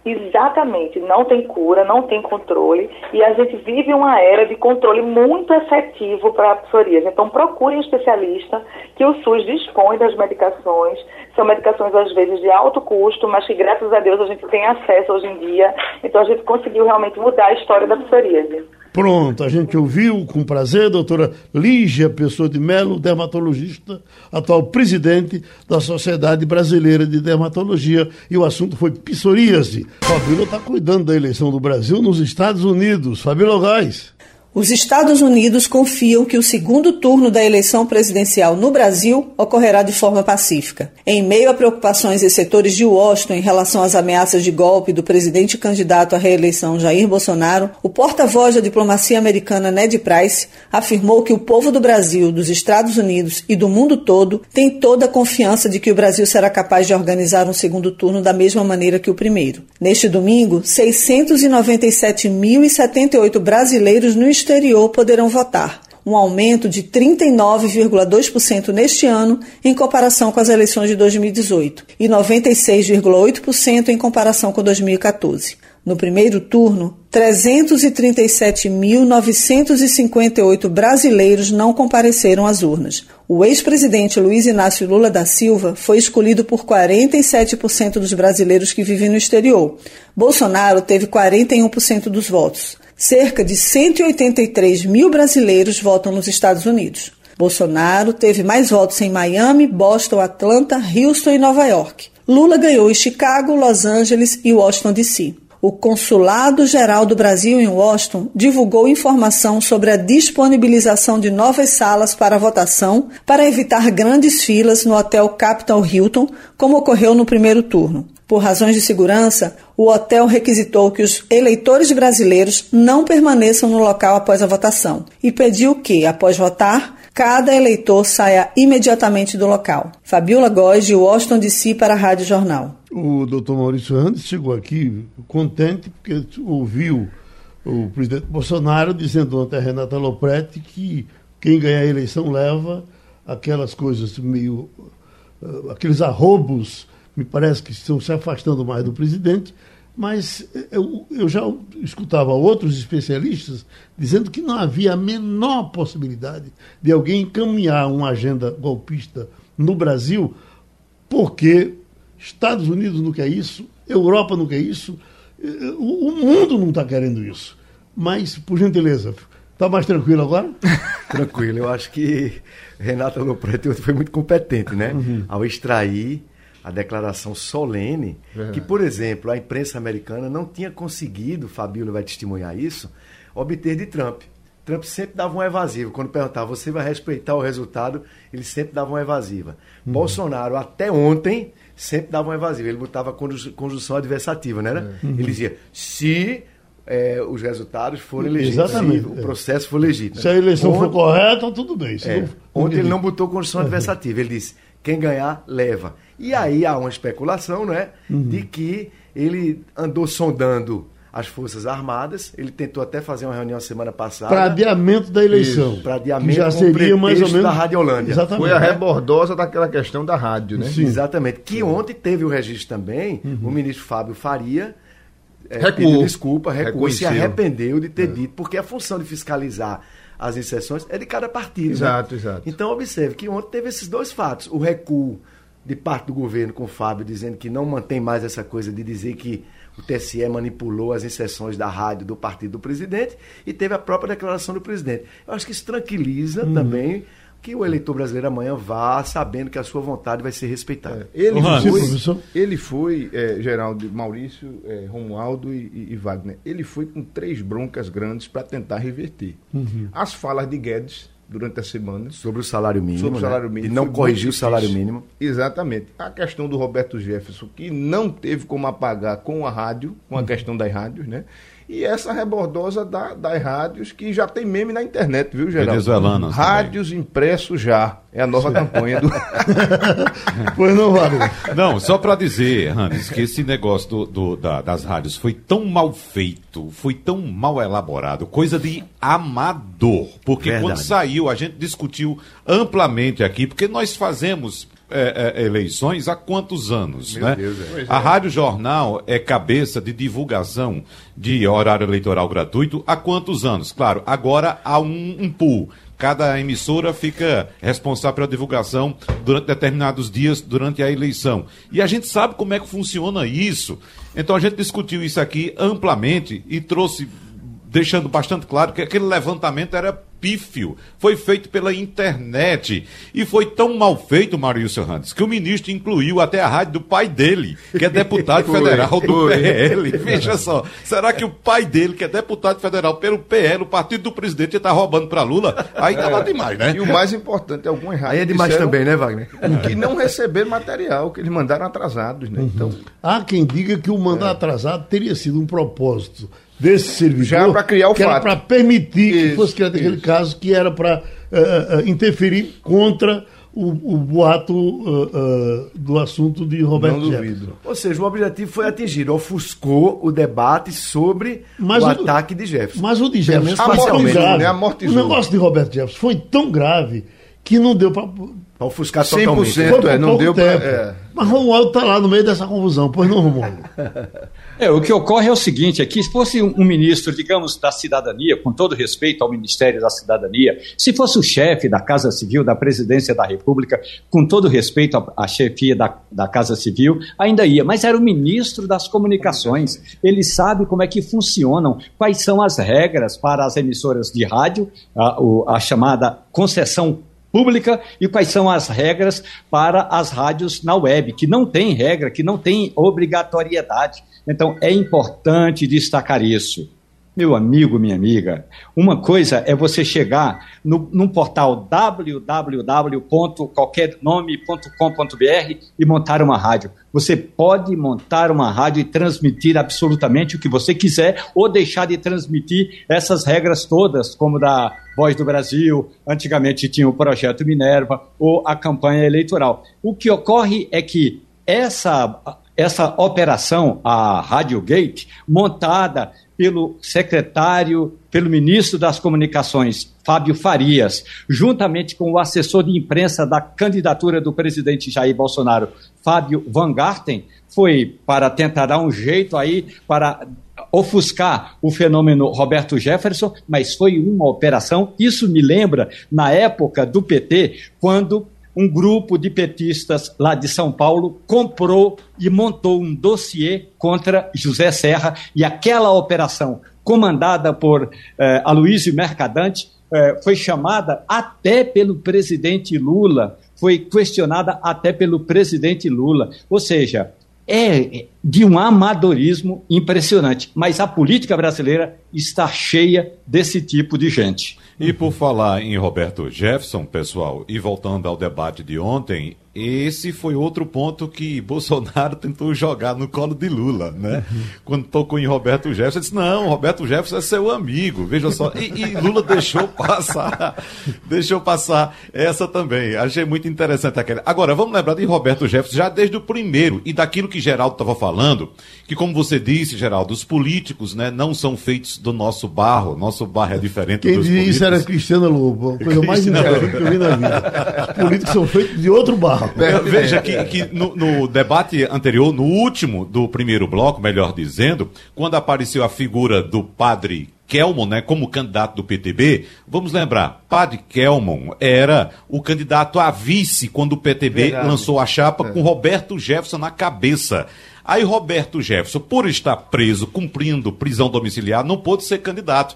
Exatamente, não tem cura, não tem controle e a gente vive uma era de controle muito efetivo para a psoríase. Então procure um especialista que o SUS dispõe das medicações. São medicações às vezes de alto custo, mas que graças a Deus a gente tem acesso hoje em dia. Então a gente conseguiu realmente mudar a história da psoríase. Pronto, a gente ouviu com prazer a doutora Lígia Pessoa de Melo, dermatologista, atual presidente da Sociedade Brasileira de Dermatologia, e o assunto foi psoríase. Fabíola está cuidando da eleição do Brasil nos Estados Unidos. Fabíola Gás. Os Estados Unidos confiam que o segundo turno da eleição presidencial no Brasil ocorrerá de forma pacífica. Em meio a preocupações em setores de Washington em relação às ameaças de golpe do presidente candidato à reeleição Jair Bolsonaro, o porta-voz da diplomacia americana Ned Price afirmou que o povo do Brasil, dos Estados Unidos e do mundo todo tem toda a confiança de que o Brasil será capaz de organizar um segundo turno da mesma maneira que o primeiro. Neste domingo, 697.078 brasileiros no exterior poderão votar, um aumento de 39,2% neste ano em comparação com as eleições de 2018 e 96,8% em comparação com 2014. No primeiro turno, 337.958 brasileiros não compareceram às urnas. O ex-presidente Luiz Inácio Lula da Silva foi escolhido por 47% dos brasileiros que vivem no exterior. Bolsonaro teve 41% dos votos. Cerca de 183 mil brasileiros votam nos Estados Unidos. Bolsonaro teve mais votos em Miami, Boston, Atlanta, Houston e Nova York. Lula ganhou em Chicago, Los Angeles e Washington, D.C. O Consulado Geral do Brasil em Washington divulgou informação sobre a disponibilização de novas salas para votação para evitar grandes filas no Hotel Capital Hilton, como ocorreu no primeiro turno. Por razões de segurança, o hotel requisitou que os eleitores brasileiros não permaneçam no local após a votação e pediu que, após votar, cada eleitor saia imediatamente do local. Fabiola Góes, de Washington DC, para a Rádio Jornal. O doutor Maurício Randes chegou aqui contente porque ouviu o presidente Bolsonaro dizendo ontem a Renata Lopretti que quem ganhar a eleição leva aquelas coisas meio. Uh, aqueles arrobos me parece que estão se afastando mais do presidente, mas eu, eu já escutava outros especialistas dizendo que não havia a menor possibilidade de alguém encaminhar uma agenda golpista no Brasil, porque Estados Unidos não quer isso, Europa não quer isso, o, o mundo não está querendo isso. Mas, por gentileza, está mais tranquilo agora? tranquilo, eu acho que Renata Lopretti foi muito competente, né? Uhum. Ao extrair a declaração solene, que, por exemplo, a imprensa americana não tinha conseguido, Fabíola vai testemunhar isso, obter de Trump. Trump sempre dava um evasivo. Quando perguntava, você vai respeitar o resultado, ele sempre dava uma evasiva. Uhum. Bolsonaro, até ontem, sempre dava um evasivo. Ele botava conjunção adversativa, né? né? Uhum. Ele dizia, se é, os resultados forem legítimos. Exatamente. o processo for legítimo. Se a eleição ontem, for correta, tudo bem. É, ontem ele não botou condição adversativa. Ele disse: Quem ganhar, leva. E aí há uma especulação, né? Uhum. De que ele andou sondando as Forças Armadas. Ele tentou até fazer uma reunião semana passada. Para adiamento da eleição. Para adiamento que já seria mais ou menos da Radiolândia. Exatamente. Foi a rebordosa daquela questão da rádio, né? Sim. Exatamente. Que ontem teve o registro também, o ministro Fábio Faria é, Recuou. pediu desculpa, recuou se arrependeu de ter dito, porque a função de fiscalizar as inserções é de cada partido. né? Exato, exato. Então, observe que ontem teve esses dois fatos. O recuo de parte do governo com o Fábio, dizendo que não mantém mais essa coisa de dizer que o TSE manipulou as inserções da rádio do partido do presidente, e teve a própria declaração do presidente. Eu acho que isso tranquiliza Uhum. também que o eleitor brasileiro amanhã vá sabendo que a sua vontade vai ser respeitada. Ele Ô, Hans. Sim, foi, ele foi é, Geraldo, Maurício, é, Romualdo e, e- e Wagner. Ele foi com três broncas grandes para tentar reverter. Uhum. As falas de Guedes durante a semana Sobre o salário mínimo. sobre o né? salário mínimo. E não foi corrigir o salário mínimo. Exatamente. A questão do Roberto Jefferson, que não teve como apagar com a rádio, com a Uhum. questão das rádios, né? E essa rebordosa da- das rádios, que já tem meme na internet, viu, Geraldo? Rádios impressos já. É a nova campanha do. Pois não, Wagner. Não, só para dizer, Hannes, que esse negócio do, do- da- das rádios foi tão mal feito, foi tão mal elaborado, coisa de amador. Porque Verdade. quando saiu, a gente discutiu amplamente aqui, porque nós fazemos é, é, eleições há quantos anos, né? A Rádio Jornal é cabeça de divulgação de horário eleitoral gratuito há quantos anos? Claro, agora há um, um pool. Cada emissora fica responsável pela divulgação durante determinados dias durante a eleição. E a gente sabe como é que funciona isso. Então a gente discutiu isso aqui amplamente e trouxe, deixando bastante claro que aquele levantamento era pífio. Foi feito pela internet. E foi tão mal feito, Maurício Randes, que o ministro incluiu até a rádio do pai dele, que é deputado federal do foi. PL. Veja só, será que o pai dele, que é deputado federal pelo PL, o partido do presidente, está roubando para Lula? Aí tá lá demais, né? E o mais importante, algumas rádios. Aí é demais disseram também, né, Wagner? Que não receberam material, que eles mandaram atrasados, né? Então, Há quem diga que o mandato atrasado teria sido um propósito desse servidor. Já pra criar o que era fato. para permitir que Isso, fosse criado aquele caso que era para interferir contra o, o boato eh, eh, do assunto de Roberto não Jefferson. duvido. Ou seja, o objetivo foi atingido, ofuscou o debate sobre Mas o o- ataque de Jefferson. Mas o de Jefferson foi tão grave. né? O negócio de Roberto Jefferson foi tão grave que não deu para. Pra ofuscar 100%. totalmente. Foi é, por não pouco deu pra- tempo. é. Mas Romualdo está lá no meio dessa confusão, pois não, Romualdo? É, o que ocorre é o seguinte, é que se fosse um, ministro, digamos, da cidadania, com todo respeito ao Ministério da Cidadania, se fosse o chefe da Casa Civil, da Presidência da República, com todo respeito à, chefia da, da Casa Civil, ainda ia. Mas era o ministro das Comunicações. Ele sabe como é que funcionam, quais são as regras para as emissoras de rádio, a, a chamada concessão pública e quais são as regras para as rádios na web, que não tem regra, que não tem obrigatoriedade. Então é importante destacar isso. Meu amigo, minha amiga, uma coisa é você chegar no, num portal www.qualquernome.com.br e montar uma rádio. Você pode montar uma rádio e transmitir absolutamente o que você quiser ou deixar de transmitir essas regras todas, como da Voz do Brasil, antigamente tinha o Projeto Minerva ou a campanha eleitoral. O que ocorre é que essa, essa operação, a Rádio Gate, montada pelo secretário, pelo ministro das Comunicações, Fábio Farias, juntamente com o assessor de imprensa da candidatura do presidente Jair Bolsonaro, Fábio Van Garten, foi para tentar dar um jeito aí para ofuscar o fenômeno Roberto Jefferson, mas foi uma operação. Isso me lembra na época do PT, quando um grupo de petistas lá de São Paulo comprou e montou um dossiê contra José Serra e aquela operação comandada por eh, Aloysio Mercadante eh, foi chamada até pelo presidente Lula, foi questionada até pelo presidente Lula. Ou seja, é de um amadorismo impressionante. Mas a política brasileira está cheia desse tipo de gente. E por falar em Roberto Jefferson, pessoal, e voltando ao debate de ontem, esse foi outro ponto que Bolsonaro tentou jogar no colo de Lula, né? Quando tocou em Roberto Jefferson, disse: não, Roberto Jefferson é seu amigo, veja só. E, e Lula deixou passar, deixou passar essa também. Achei muito interessante aquela. Agora, vamos lembrar de Roberto Jefferson já desde o primeiro e daquilo que Geraldo estava falando, que como você disse, Geraldo, os políticos né, não são feitos do nosso barro, nosso barro é diferente Quem dos disse políticos. isso era Cristiano Lobo, a coisa mais interessante que eu vi na vida. Os políticos são feitos de outro barro. Veja que, que no, no debate anterior, no último do primeiro bloco, melhor dizendo, quando apareceu a figura do padre Kelmon, né, como candidato do PTB, vamos lembrar, Padre Kelmon era o candidato a vice quando o PTB Verdade. lançou a chapa com Roberto Jefferson na cabeça. Aí Roberto Jefferson, por estar preso, cumprindo prisão domiciliar, não pôde ser candidato.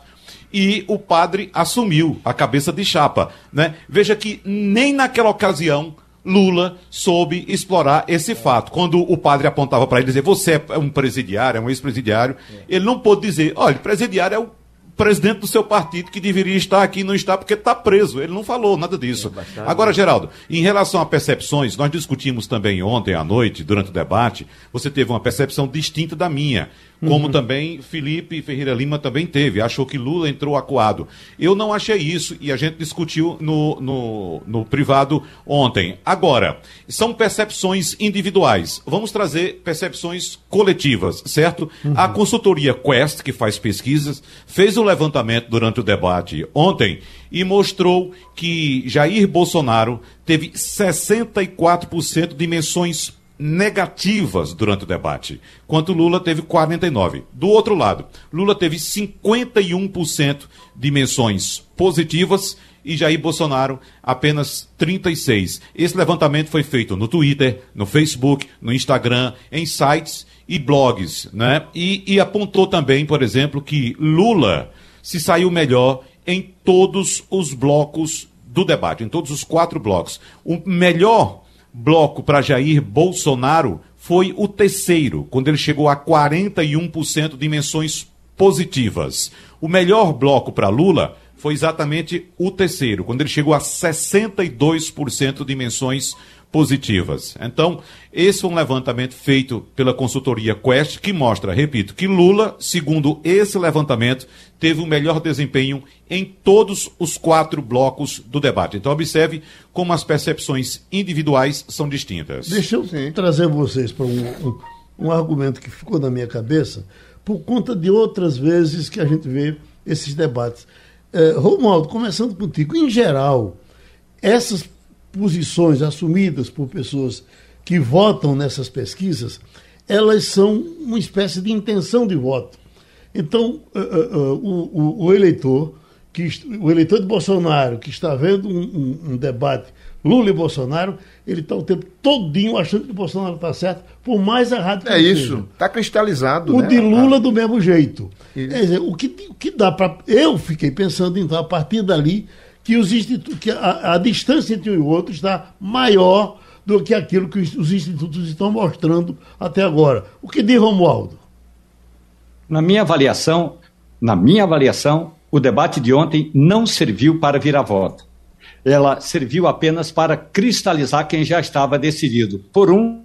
E o padre assumiu a cabeça de chapa, né? Veja que nem naquela ocasião Lula soube explorar esse fato. Quando o padre apontava para ele dizer, você é um presidiário, é um ex-presidiário, ele não pôde dizer, olha, presidiário é o presidente do seu partido que deveria estar aqui e não está porque está preso. Ele não falou nada disso. Agora, Geraldo, em relação a percepções, nós discutimos também ontem à noite, durante o debate, você teve uma percepção distinta da minha. Como também Felipe Ferreira Lima também teve, achou que Lula entrou acuado. Eu não achei isso e a gente discutiu no, no, no privado ontem. Agora, são percepções individuais. Vamos trazer percepções coletivas, certo? A consultoria Quest, que faz pesquisas, fez um levantamento durante o debate ontem e mostrou que Jair Bolsonaro teve 64% de menções negativas durante o debate, enquanto Lula teve 49. Do outro lado, Lula teve 51% de menções positivas e Jair Bolsonaro apenas 36. Esse levantamento foi feito no Twitter, no Facebook, no Instagram, em sites e blogs, né? E, e apontou também, por exemplo, que Lula se saiu melhor em todos os blocos do debate, em todos os quatro blocos. O melhor bloco para Jair Bolsonaro foi o terceiro, quando ele chegou a 41% de menções positivas. O melhor bloco para Lula foi exatamente o terceiro, quando ele chegou a 62% de menções positivas. Então, esse foi um levantamento feito pela consultoria Quest que mostra, repito, que Lula, segundo esse levantamento, teve o melhor desempenho em todos os quatro blocos do debate. Então, observe como as percepções individuais são distintas. Deixa eu trazer vocês para um, um, um argumento que ficou na minha cabeça por conta de outras vezes que a gente vê esses debates. É, Romualdo, começando contigo, em geral, essas posições assumidas por pessoas que votam nessas pesquisas, elas são uma espécie de intenção de voto. Então, uh, uh, uh, o, o, eleitor, que, o eleitor de Bolsonaro, que está vendo um, um, um debate Lula e Bolsonaro, ele está o tempo todinho achando que o Bolsonaro está certo, por mais errado que É isso, está cristalizado. o né? de Lula do mesmo jeito. Isso. Quer dizer, o que, o que dá para. Eu fiquei pensando, então, a partir dali, que, os que a, a distância entre um e outro está maior do que aquilo que os, os institutos estão mostrando até agora. O que diz Romualdo? Na minha avaliação, na minha avaliação, o debate de ontem não serviu para virar voto. Ela serviu apenas para cristalizar quem já estava decidido, por um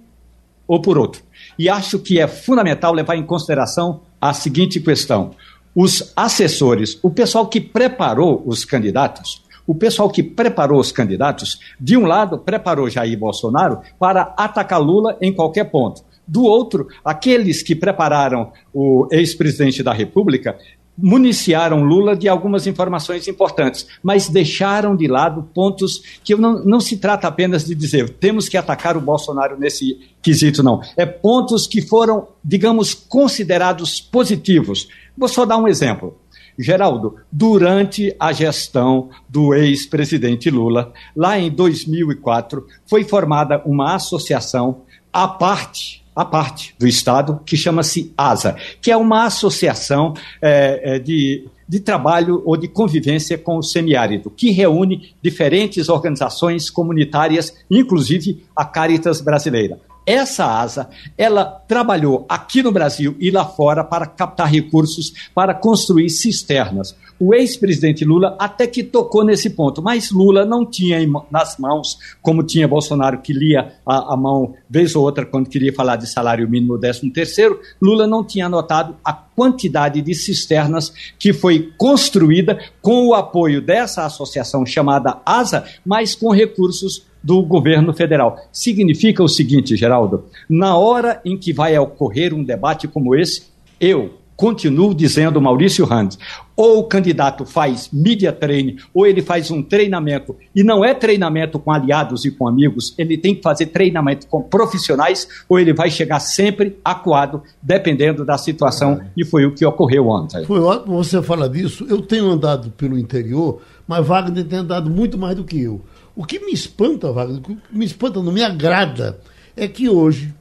ou por outro. E acho que é fundamental levar em consideração a seguinte questão: os assessores, o pessoal que preparou os candidatos, o pessoal que preparou os candidatos, de um lado, preparou Jair Bolsonaro para atacar Lula em qualquer ponto. Do outro, aqueles que prepararam o ex-presidente da República municiaram Lula de algumas informações importantes, mas deixaram de lado pontos que não, não se trata apenas de dizer temos que atacar o Bolsonaro nesse quesito, não. É pontos que foram, digamos, considerados positivos. Vou só dar um exemplo. Geraldo, durante a gestão do ex-presidente Lula, lá em 2004, foi formada uma associação à parte a parte do Estado, que chama-se ASA, que é uma associação é, de, de trabalho ou de convivência com o semiárido, que reúne diferentes organizações comunitárias, inclusive a Caritas Brasileira. Essa asa, ela trabalhou aqui no Brasil e lá fora para captar recursos para construir cisternas. O ex-presidente Lula até que tocou nesse ponto, mas Lula não tinha nas mãos, como tinha Bolsonaro, que lia a, a mão vez ou outra quando queria falar de salário mínimo 13 terceiro, Lula não tinha anotado a quantidade de cisternas que foi construída com o apoio dessa associação chamada ASA, mas com recursos do governo federal. Significa o seguinte, Geraldo: na hora em que vai ocorrer um debate como esse, eu, continuo dizendo, Maurício Randes, ou o candidato faz media training, ou ele faz um treinamento, e não é treinamento com aliados e com amigos, ele tem que fazer treinamento com profissionais, ou ele vai chegar sempre acuado, dependendo da situação, e foi o que ocorreu ontem. Foi ótimo você falar disso. Eu tenho andado pelo interior, mas Wagner tem andado muito mais do que eu. O que me espanta, Wagner, o que me espanta, não me agrada, é que hoje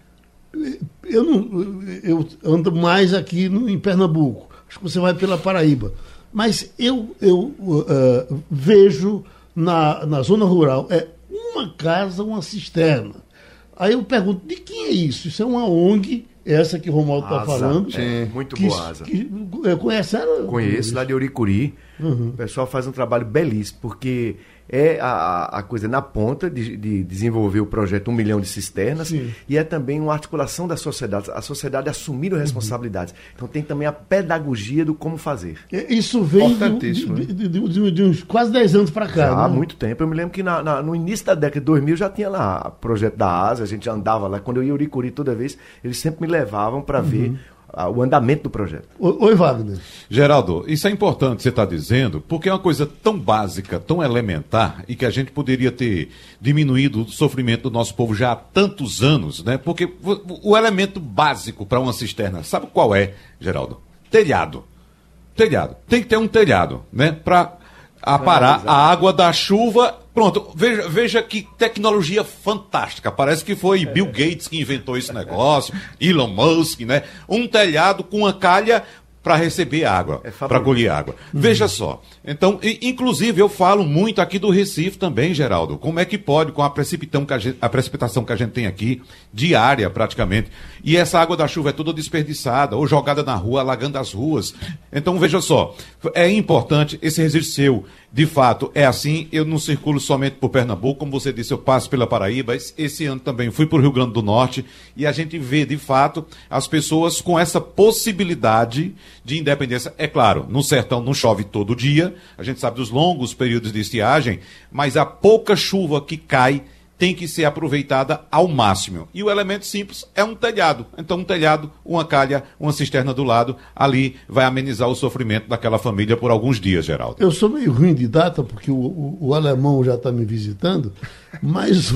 eu não eu ando mais aqui no, em Pernambuco. Acho que você vai pela Paraíba. Mas eu, eu uh, vejo na, na zona rural é uma casa, uma cisterna. Aí eu pergunto, de quem é isso? Isso é uma ONG, essa que o Romualdo está falando. Sim, muito que, boa asa. Que, conhece ela? Conheço, lá de Uricuri. Uhum. O pessoal faz um trabalho belíssimo, porque é a, a coisa na ponta de, de, desenvolver o projeto Um Milhão de Cisternas Sim. e é também uma articulação da sociedade, a sociedade assumir uhum. responsabilidades. Então tem também a pedagogia do como fazer. Isso vem de, de, de, uns quase 10 anos para cá. Já né? há muito tempo. Eu me lembro que na, na, no início da década de 2000 já tinha lá o projeto da ASA, a gente andava lá. Quando eu ia Uricuri toda vez, eles sempre me levavam para uhum. ver o andamento do projeto. Oi, Wagner. Geraldo, isso é importante você estar tá dizendo, porque é uma coisa tão básica, tão elementar, e que a gente poderia ter diminuído o sofrimento do nosso povo já há tantos anos, né? Porque o elemento básico para uma cisterna, sabe qual é, Geraldo? Telhado. Telhado. Tem que ter um telhado, né? Para aparar a água da chuva Pronto, veja, veja que tecnologia fantástica. Parece que foi Bill Gates que inventou esse negócio, Elon Musk, né? Um telhado com uma calha para receber água, é para colher água. Uhum. Veja só. Então, inclusive, eu falo muito aqui do Recife também, Geraldo. Como é que pode, com a, precipitação que a, gente, a precipitação que a gente tem aqui, diária praticamente, e essa água da chuva é toda desperdiçada ou jogada na rua, alagando as ruas. Então, veja só. É importante esse registro seu de fato, é assim. Eu não circulo somente por Pernambuco, como você disse, eu passo pela Paraíba. Esse ano também fui para o Rio Grande do Norte e a gente vê, de fato, as pessoas com essa possibilidade de independência. É claro, no sertão não chove todo dia, a gente sabe dos longos períodos de estiagem, mas a pouca chuva que cai tem que ser aproveitada ao máximo. E o elemento simples é um telhado. Então, um telhado, uma calha, uma cisterna do lado, ali vai amenizar o sofrimento daquela família por alguns dias, Geraldo. Eu sou meio ruim de data, porque o, o, o alemão já está me visitando, mas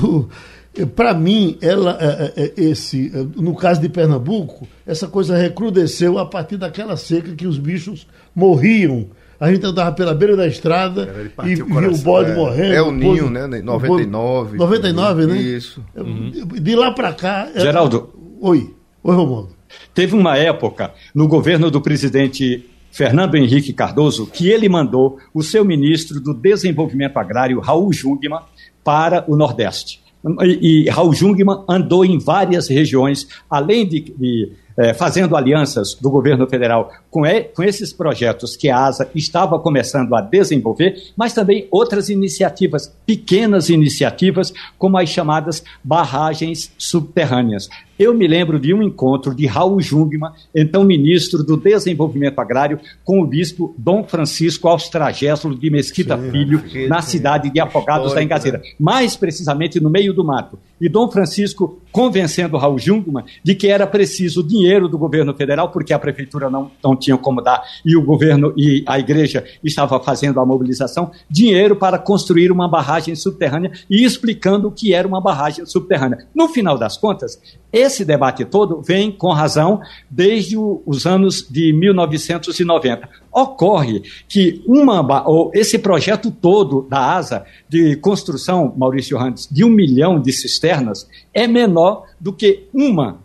Para mim, ela, é, é, esse, no caso de Pernambuco, essa coisa recrudesceu a partir daquela seca que os bichos morriam a gente andava pela beira da estrada e via o bode é, morrendo. É o Ninho, né? 99. 99, né? Isso. Uhum. De lá para cá. Geraldo. Oi. Oi, Romualdo. Teve uma época no governo do presidente Fernando Henrique Cardoso que ele mandou o seu ministro do Desenvolvimento Agrário, Raul Jungmann, para o Nordeste. E, e Raul Jungmann andou em várias regiões, além de, de é, fazendo alianças do governo federal com, e, com esses projetos que a ASA estava começando a desenvolver, mas também outras iniciativas, pequenas iniciativas, como as chamadas barragens subterrâneas. Eu me lembro de um encontro de Raul Jungmann, então ministro do Desenvolvimento Agrário, com o bispo Dom Francisco Austragésolo de Mesquita sim, Filho, na cidade de Afogados da Engazeira, mais precisamente no meio do mato. E Dom Francisco convencendo Raul Jungmann de que era preciso dinheiro do governo federal, porque a prefeitura não, não tinha como dar, e o governo e a igreja estava fazendo a mobilização, dinheiro para construir uma barragem subterrânea e explicando o que era uma barragem subterrânea. No final das contas, esse debate todo vem, com razão, desde os anos de 1990. Ocorre que uma, ou esse projeto todo da ASA de construção, Maurício Randes, de um milhão de cisternas, é menor do que uma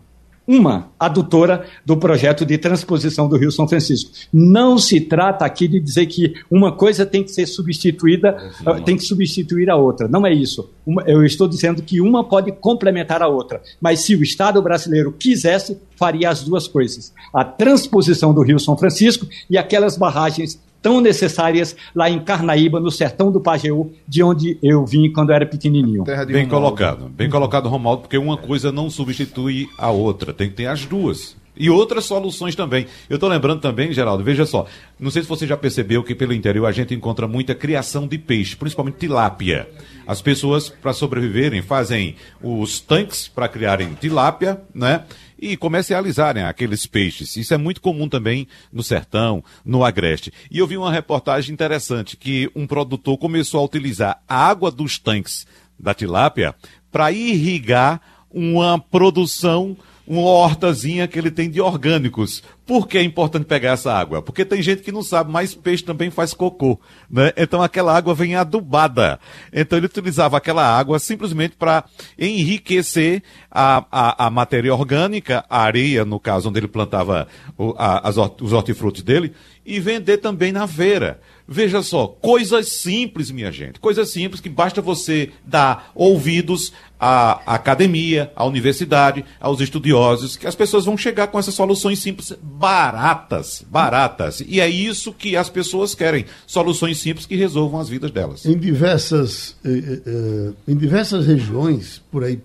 uma adutora do projeto de transposição do Rio São Francisco. Não se trata aqui de dizer que uma coisa tem que ser substituída, uh, tem que substituir a outra. Não é isso. Eu estou dizendo que uma pode complementar a outra. Mas se o Estado brasileiro quisesse, faria as duas coisas: a transposição do Rio São Francisco e aquelas barragens tão necessárias lá em Carnaíba, no sertão do Pajeú, de onde eu vim quando era pequenininho. Bem colocado, bem colocado, Romualdo, porque uma coisa não substitui a outra, tem que ter as duas. E outras soluções também. Eu estou lembrando também, Geraldo, veja só. Não sei se você já percebeu que pelo interior a gente encontra muita criação de peixe, principalmente tilápia. As pessoas, para sobreviverem, fazem os tanques para criarem tilápia, né? E comercializarem aqueles peixes. Isso é muito comum também no sertão, no agreste. E eu vi uma reportagem interessante que um produtor começou a utilizar a água dos tanques da tilápia para irrigar uma produção uma hortazinha que ele tem de orgânicos. Por que é importante pegar essa água? Porque tem gente que não sabe, mas peixe também faz cocô, né? Então aquela água vem adubada. Então ele utilizava aquela água simplesmente para enriquecer a, a, a, matéria orgânica, a areia, no caso onde ele plantava o, a, as, os hortifrutos dele, e vender também na feira. Veja só, coisas simples, minha gente. Coisas simples que basta você dar ouvidos à academia, à universidade, aos estudiosos, que as pessoas vão chegar com essas soluções simples, baratas, baratas. E é isso que as pessoas querem, soluções simples que resolvam as vidas delas. Em diversas, eh, eh, eh em diversas regiões, por aí,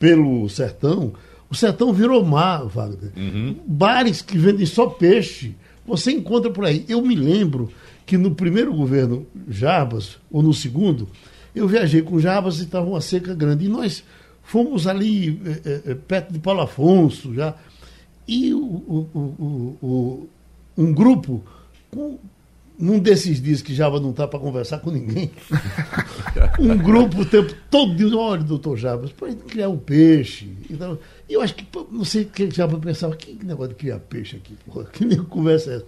pelo sertão, o sertão virou mar, Wagner. Uhum. Bares que vendem só peixe, você encontra por aí. Eu me lembro que no primeiro governo Jarbas, ou no segundo, eu viajei com Jarbas e estava uma seca grande. E nós fomos ali é, é, perto de Paulo Afonso já. E o, o, o, um grupo, com, num desses dias que Jarbas não está para conversar com ninguém, um grupo o tempo todo dizendo, olha, doutor Jarbas, para criar um peixe. Então, eu acho que, não sei o que já pensava, que negócio de criar peixe aqui, porra, que nem conversa é essa?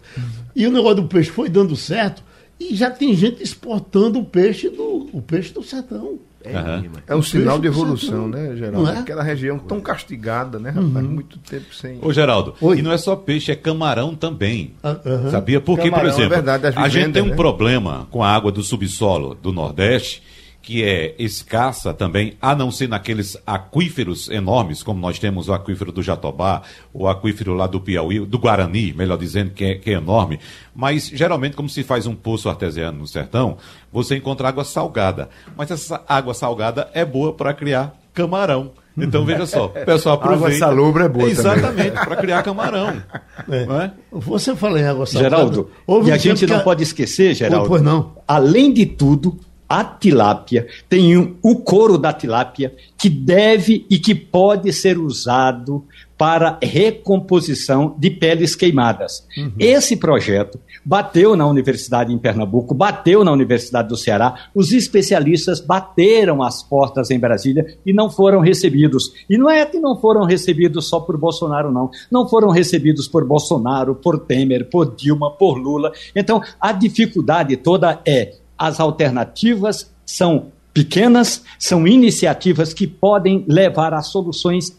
E o negócio do peixe foi dando certo e já tem gente exportando o peixe do, o peixe do sertão. É, uhum. é um sinal de evolução, né, Geraldo? É? Aquela região tão castigada, né, rapaz? Uhum. Muito tempo sem. Ô, Geraldo, Oi. e não é só peixe, é camarão também. Uhum. Sabia? Porque, camarão, por exemplo, é verdade, a gente tem um né? problema com a água do subsolo do Nordeste que é escassa também, a não ser naqueles aquíferos enormes, como nós temos o aquífero do Jatobá, o aquífero lá do Piauí, do Guarani, melhor dizendo, que é, que é enorme. Mas, geralmente, como se faz um poço artesiano no sertão, você encontra água salgada. Mas essa água salgada é boa para criar camarão. Então veja só, o pessoal aproveita. Água salobra é boa Exatamente, para criar camarão. É. É? Você fala em água salgada. Geraldo, e a gente não que... pode esquecer, Geraldo. Oh, pois não. Além de tudo, a tilápia, tem um, o couro da tilápia que deve e que pode ser usado para recomposição de peles queimadas. Uhum. Esse projeto bateu na Universidade em Pernambuco, bateu na Universidade do Ceará, os especialistas bateram as portas em Brasília e não foram recebidos. E não é que não foram recebidos só por Bolsonaro, não. Não foram recebidos por Bolsonaro, por Temer, por Dilma, por Lula. Então, a dificuldade toda é as alternativas são pequenas, são iniciativas que podem levar a soluções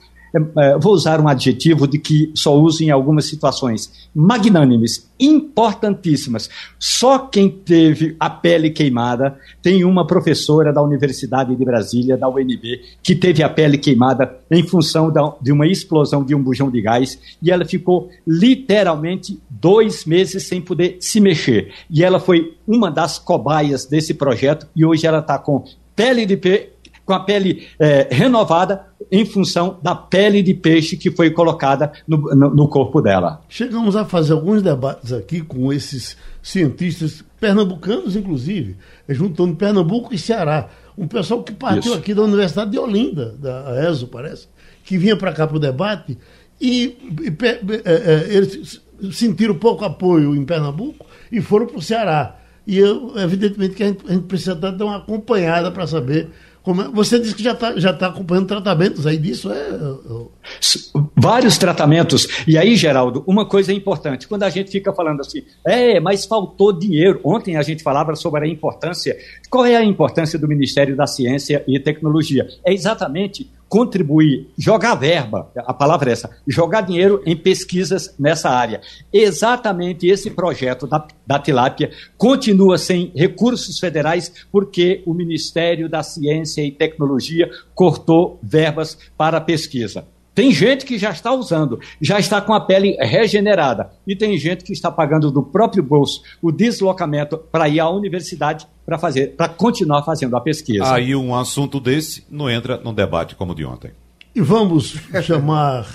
vou usar um adjetivo de que só uso em algumas situações, magnânimes, importantíssimas. Só quem teve a pele queimada, tem uma professora da Universidade de Brasília, da UNB, que teve a pele queimada em função de uma explosão de um bujão de gás, e ela ficou literalmente dois meses sem poder se mexer. E ela foi uma das cobaias desse projeto, e hoje ela está com pele de com a pele é, renovada em função da pele de peixe que foi colocada no, no, no, corpo dela. Chegamos a fazer alguns debates aqui com esses cientistas pernambucanos, inclusive, juntando Pernambuco e Ceará. Um pessoal que partiu Isso. aqui da Universidade de Olinda, da ESO, parece, que vinha para cá para o debate e, e é, é, eles sentiram pouco apoio em Pernambuco e foram para o Ceará. E eu, evidentemente que a gente, a gente precisa dar uma acompanhada para saber é? Você disse que já está já tá acompanhando tratamentos aí disso, é? Vários tratamentos. E aí, Geraldo, uma coisa importante. Quando a gente fica falando assim, é, mas faltou dinheiro. Ontem a gente falava sobre a importância. Qual é a importância do Ministério da Ciência e Tecnologia? É exatamente contribuir, jogar verba, a palavra é essa, jogar dinheiro em pesquisas nessa área. Exatamente esse projeto da, da tilápia continua sem recursos federais porque o Ministério da Ciência e Tecnologia cortou verbas para pesquisa. Tem gente que já está usando, já está com a pele regenerada. E tem gente que está pagando do próprio bolso o deslocamento para ir à universidade para fazer, para continuar fazendo a pesquisa. Aí um assunto desse não entra num debate como o de ontem. E vamos chamar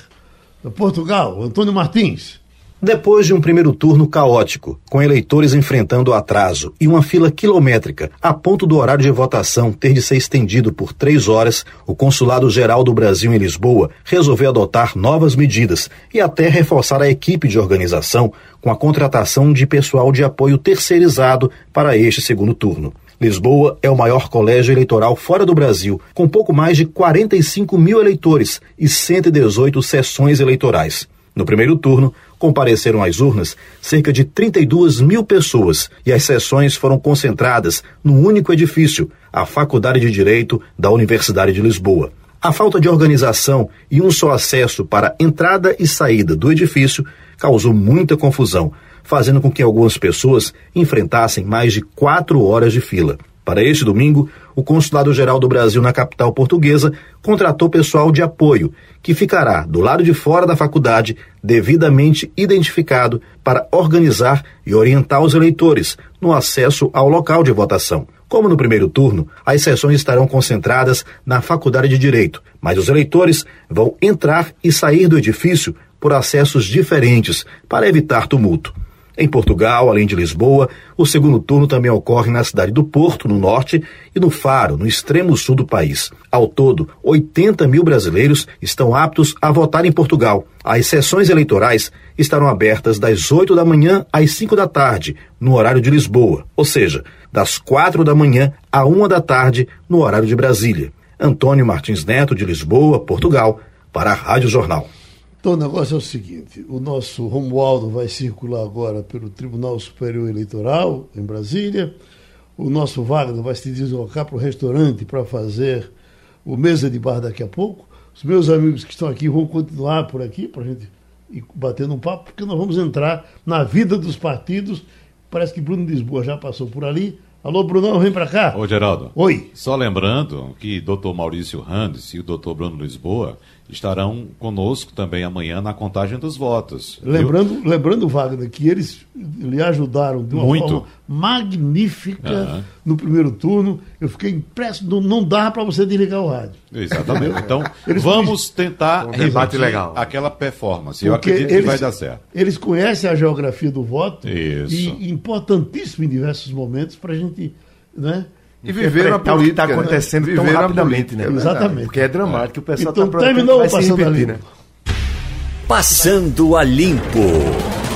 Portugal, Antônio Martins. Depois de um primeiro turno caótico, com eleitores enfrentando atraso e uma fila quilométrica, a ponto do horário de votação ter de ser estendido por três horas, o Consulado Geral do Brasil em Lisboa resolveu adotar novas medidas e até reforçar a equipe de organização com a contratação de pessoal de apoio terceirizado para este segundo turno. Lisboa é o maior colégio eleitoral fora do Brasil, com pouco mais de 45 mil eleitores e 118 sessões eleitorais. No primeiro turno, compareceram às urnas cerca de 32 mil pessoas e as sessões foram concentradas num único edifício, a Faculdade de Direito da Universidade de Lisboa. A falta de organização e um só acesso para entrada e saída do edifício causou muita confusão, fazendo com que algumas pessoas enfrentassem mais de quatro horas de fila. Para este domingo, o Consulado Geral do Brasil na capital portuguesa contratou pessoal de apoio, que ficará do lado de fora da faculdade, devidamente identificado, para organizar e orientar os eleitores no acesso ao local de votação. Como no primeiro turno, as sessões estarão concentradas na Faculdade de Direito, mas os eleitores vão entrar e sair do edifício por acessos diferentes para evitar tumulto. Em Portugal, além de Lisboa, o segundo turno também ocorre na cidade do Porto, no norte, e no Faro, no extremo sul do país. Ao todo, 80 mil brasileiros estão aptos a votar em Portugal. As sessões eleitorais estarão abertas das 8 da manhã às 5 da tarde, no horário de Lisboa, ou seja, das 4 da manhã à 1 da tarde, no horário de Brasília. Antônio Martins Neto, de Lisboa, Portugal, para a Rádio Jornal. Então, o negócio é o seguinte: o nosso Romualdo vai circular agora pelo Tribunal Superior Eleitoral, em Brasília. O nosso Wagner vai se deslocar para o restaurante para fazer o mesa de bar daqui a pouco. Os meus amigos que estão aqui vão continuar por aqui para a gente ir batendo um papo, porque nós vamos entrar na vida dos partidos. Parece que Bruno Lisboa já passou por ali. Alô, Brunão, vem para cá. Ô, Geraldo. Oi. Só lembrando que doutor Maurício Randes e o doutor Bruno Lisboa estarão conosco também amanhã na contagem dos votos. Lembrando, lembrando Wagner, que eles lhe ajudaram de uma Muito. forma magnífica Aham. no primeiro turno. Eu fiquei impresso, não, não dá para você desligar o rádio. Exatamente. Então, vamos tentar Um legal. aquela performance. Eu Porque acredito que vai dar certo. Eles conhecem a geografia do voto Isso. e importantíssimo em diversos momentos para a gente. Né? E viveram a Interpretar o que está política. né? acontecendo tão Viveram a rapidamente, né? política, Exatamente. Porque é dramático. O pessoal Então, está terminou o Passando a Limpo. né? Passando a Limpo.